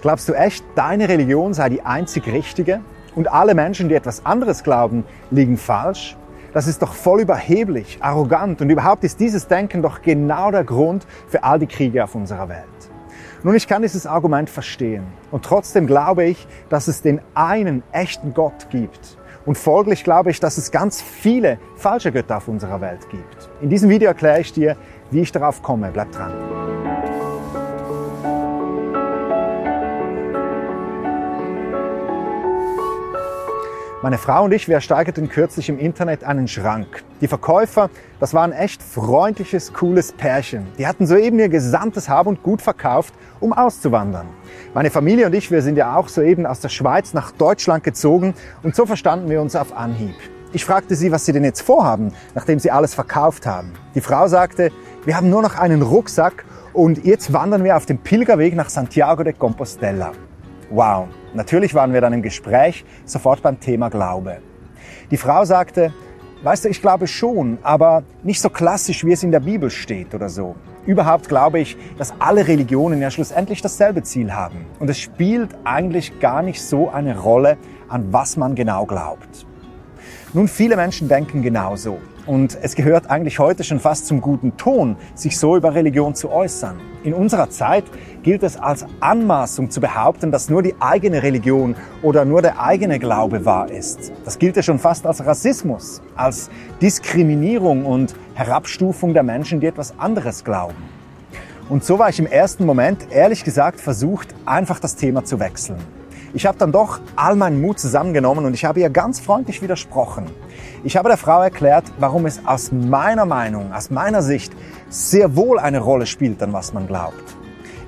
Glaubst du echt, deine Religion sei die einzig richtige und alle Menschen, die etwas anderes glauben, liegen falsch? Das ist doch voll überheblich, arrogant und überhaupt ist dieses Denken doch genau der Grund für all die Kriege auf unserer Welt. Nun, ich kann dieses Argument verstehen und trotzdem glaube ich, dass es den einen echten Gott gibt. Und folglich glaube ich, dass es ganz viele falsche Götter auf unserer Welt gibt. In diesem Video erkläre ich dir, wie ich darauf komme. Bleib dran. Meine Frau und ich, wir ersteigerten kürzlich im Internet einen Schrank. Die Verkäufer, das war ein echt freundliches, cooles Pärchen. Die hatten soeben ihr gesamtes Hab und Gut verkauft, um auszuwandern. Meine Familie und ich, wir sind ja auch soeben aus der Schweiz nach Deutschland gezogen und so verstanden wir uns auf Anhieb. Ich fragte sie, was sie denn jetzt vorhaben, nachdem sie alles verkauft haben. Die Frau sagte, wir haben nur noch einen Rucksack und jetzt wandern wir auf dem Pilgerweg nach Santiago de Compostela. Wow, natürlich waren wir dann im Gespräch sofort beim Thema Glaube. Die Frau sagte, weißt du, ich glaube schon, aber nicht so klassisch, wie es in der Bibel steht oder so. Überhaupt glaube ich, dass alle Religionen ja schlussendlich dasselbe Ziel haben. Und es spielt eigentlich gar nicht so eine Rolle, an was man genau glaubt. Nun, viele Menschen denken genauso. Und es gehört eigentlich heute schon fast zum guten Ton, sich so über Religion zu äußern. In unserer Zeit gilt es als Anmaßung zu behaupten, dass nur die eigene Religion oder nur der eigene Glaube wahr ist. Das gilt ja schon fast als Rassismus, als Diskriminierung und Herabstufung der Menschen, die etwas anderes glauben. Und so war ich im ersten Moment, ehrlich gesagt, versucht, einfach das Thema zu wechseln. Ich habe dann doch all meinen Mut zusammengenommen und ich habe ihr ganz freundlich widersprochen. Ich habe der Frau erklärt, warum es aus meiner Meinung, aus meiner Sicht sehr wohl eine Rolle spielt, an was man glaubt.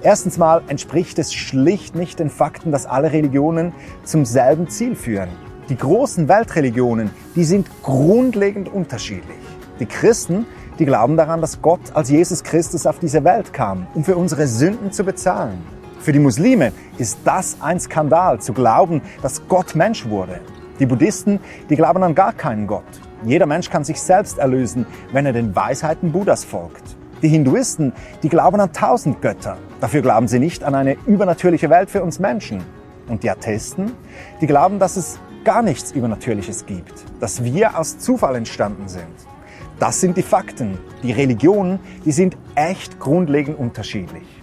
Erstens mal entspricht es schlicht nicht den Fakten, dass alle Religionen zum selben Ziel führen. Die großen Weltreligionen, die sind grundlegend unterschiedlich. Die Christen, die glauben daran, dass Gott als Jesus Christus auf diese Welt kam, um für unsere Sünden zu bezahlen. Für die Muslime ist das ein Skandal, zu glauben, dass Gott Mensch wurde. Die Buddhisten, die glauben an gar keinen Gott. Jeder Mensch kann sich selbst erlösen, wenn er den Weisheiten Buddhas folgt. Die Hinduisten, die glauben an tausend Götter. Dafür glauben sie nicht an eine übernatürliche Welt für uns Menschen. Und die Atheisten, die glauben, dass es gar nichts Übernatürliches gibt, dass wir aus Zufall entstanden sind. Das sind die Fakten. Die Religionen, die sind echt grundlegend unterschiedlich.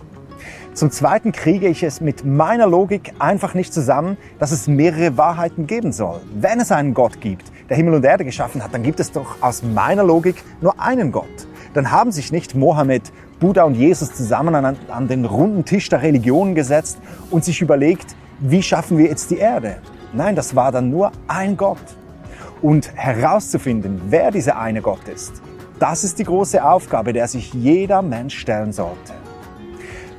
Zum Zweiten kriege ich es mit meiner Logik einfach nicht zusammen, dass es mehrere Wahrheiten geben soll. Wenn es einen Gott gibt, der Himmel und Erde geschaffen hat, dann gibt es doch aus meiner Logik nur einen Gott. Dann haben sich nicht Mohammed, Buddha und Jesus zusammen an, an den runden Tisch der Religionen gesetzt und sich überlegt, wie schaffen wir jetzt die Erde? Nein, das war dann nur ein Gott. Und herauszufinden, wer dieser eine Gott ist, das ist die große Aufgabe, der sich jeder Mensch stellen sollte.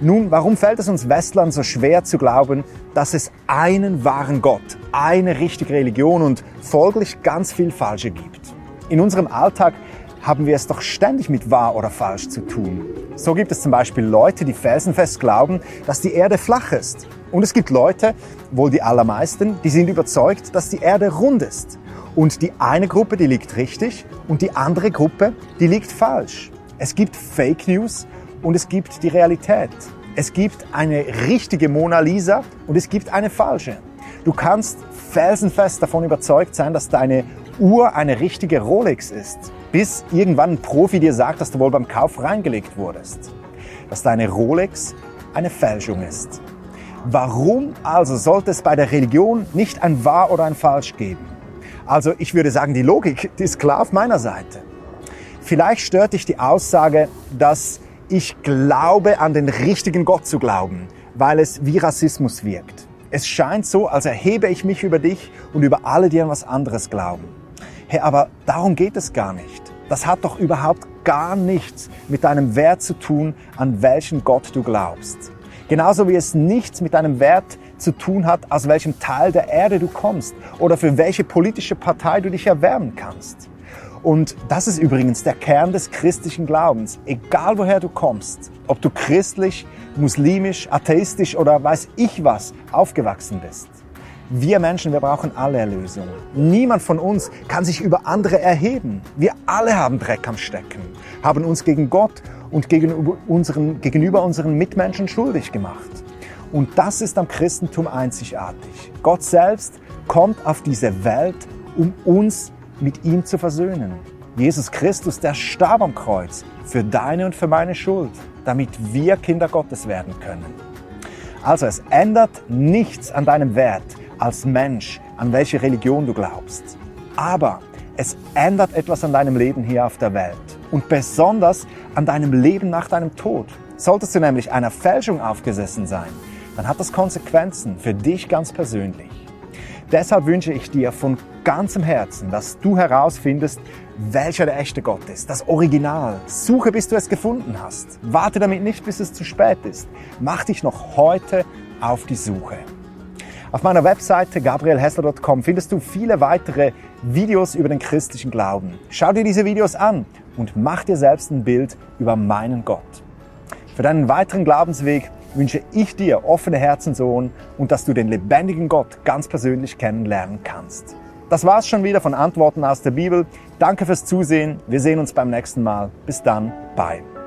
Nun, warum fällt es uns Westlern so schwer zu glauben, dass es einen wahren Gott, eine richtige Religion und folglich ganz viel Falsche gibt? In unserem Alltag haben wir es doch ständig mit wahr oder falsch zu tun. So gibt es zum Beispiel Leute, die felsenfest glauben, dass die Erde flach ist. Und es gibt Leute, wohl die allermeisten, die sind überzeugt, dass die Erde rund ist. Und die eine Gruppe, die liegt richtig und die andere Gruppe, die liegt falsch. Es gibt Fake News und es gibt die Realität. Es gibt eine richtige Mona Lisa und es gibt eine falsche. Du kannst felsenfest davon überzeugt sein, dass deine Uhr eine richtige Rolex ist, bis irgendwann ein Profi dir sagt, dass du wohl beim Kauf reingelegt wurdest. Dass deine Rolex eine Fälschung ist. Warum also sollte es bei der Religion nicht ein Wahr oder ein Falsch geben? Also ich würde sagen, die Logik die ist klar auf meiner Seite. Vielleicht stört dich die Aussage, dass ich glaube an den richtigen Gott zu glauben, weil es wie Rassismus wirkt. Es scheint so, als erhebe ich mich über dich und über alle, die an was anderes glauben. Hey, aber darum geht es gar nicht. Das hat doch überhaupt gar nichts mit deinem Wert zu tun, an welchen Gott du glaubst. Genauso wie es nichts mit deinem Wert zu tun hat, aus welchem Teil der Erde du kommst oder für welche politische Partei du dich erwärmen kannst. Und das ist übrigens der Kern des christlichen Glaubens. Egal woher du kommst, ob du christlich, muslimisch, atheistisch oder weiß ich was aufgewachsen bist. Wir Menschen, wir brauchen alle Erlösung. Niemand von uns kann sich über andere erheben. Wir alle haben Dreck am Stecken, haben uns gegen Gott und gegenüber unseren, gegenüber unseren Mitmenschen schuldig gemacht. Und das ist am Christentum einzigartig. Gott selbst kommt auf diese Welt, um uns mit ihm zu versöhnen. Jesus Christus, der starb am Kreuz für deine und für meine Schuld, damit wir Kinder Gottes werden können. Also es ändert nichts an deinem Wert als Mensch, an welche Religion du glaubst. Aber es ändert etwas an deinem Leben hier auf der Welt und besonders an deinem Leben nach deinem Tod. Solltest du nämlich einer Fälschung aufgesessen sein, dann hat das Konsequenzen für dich ganz persönlich. Deshalb wünsche ich dir von ganzem Herzen, dass du herausfindest, welcher der echte Gott ist, das Original. Suche, bis du es gefunden hast. Warte damit nicht, bis es zu spät ist. Mach dich noch heute auf die Suche. Auf meiner Webseite gabrielhessler.com findest du viele weitere Videos über den christlichen Glauben. Schau dir diese Videos an und mach dir selbst ein Bild über meinen Gott. Für deinen weiteren Glaubensweg wünsche ich dir offene Herzen, Sohn, und dass du den lebendigen Gott ganz persönlich kennenlernen kannst. Das war's schon wieder von Antworten aus der Bibel. Danke fürs Zusehen. Wir sehen uns beim nächsten Mal. Bis dann. Bye.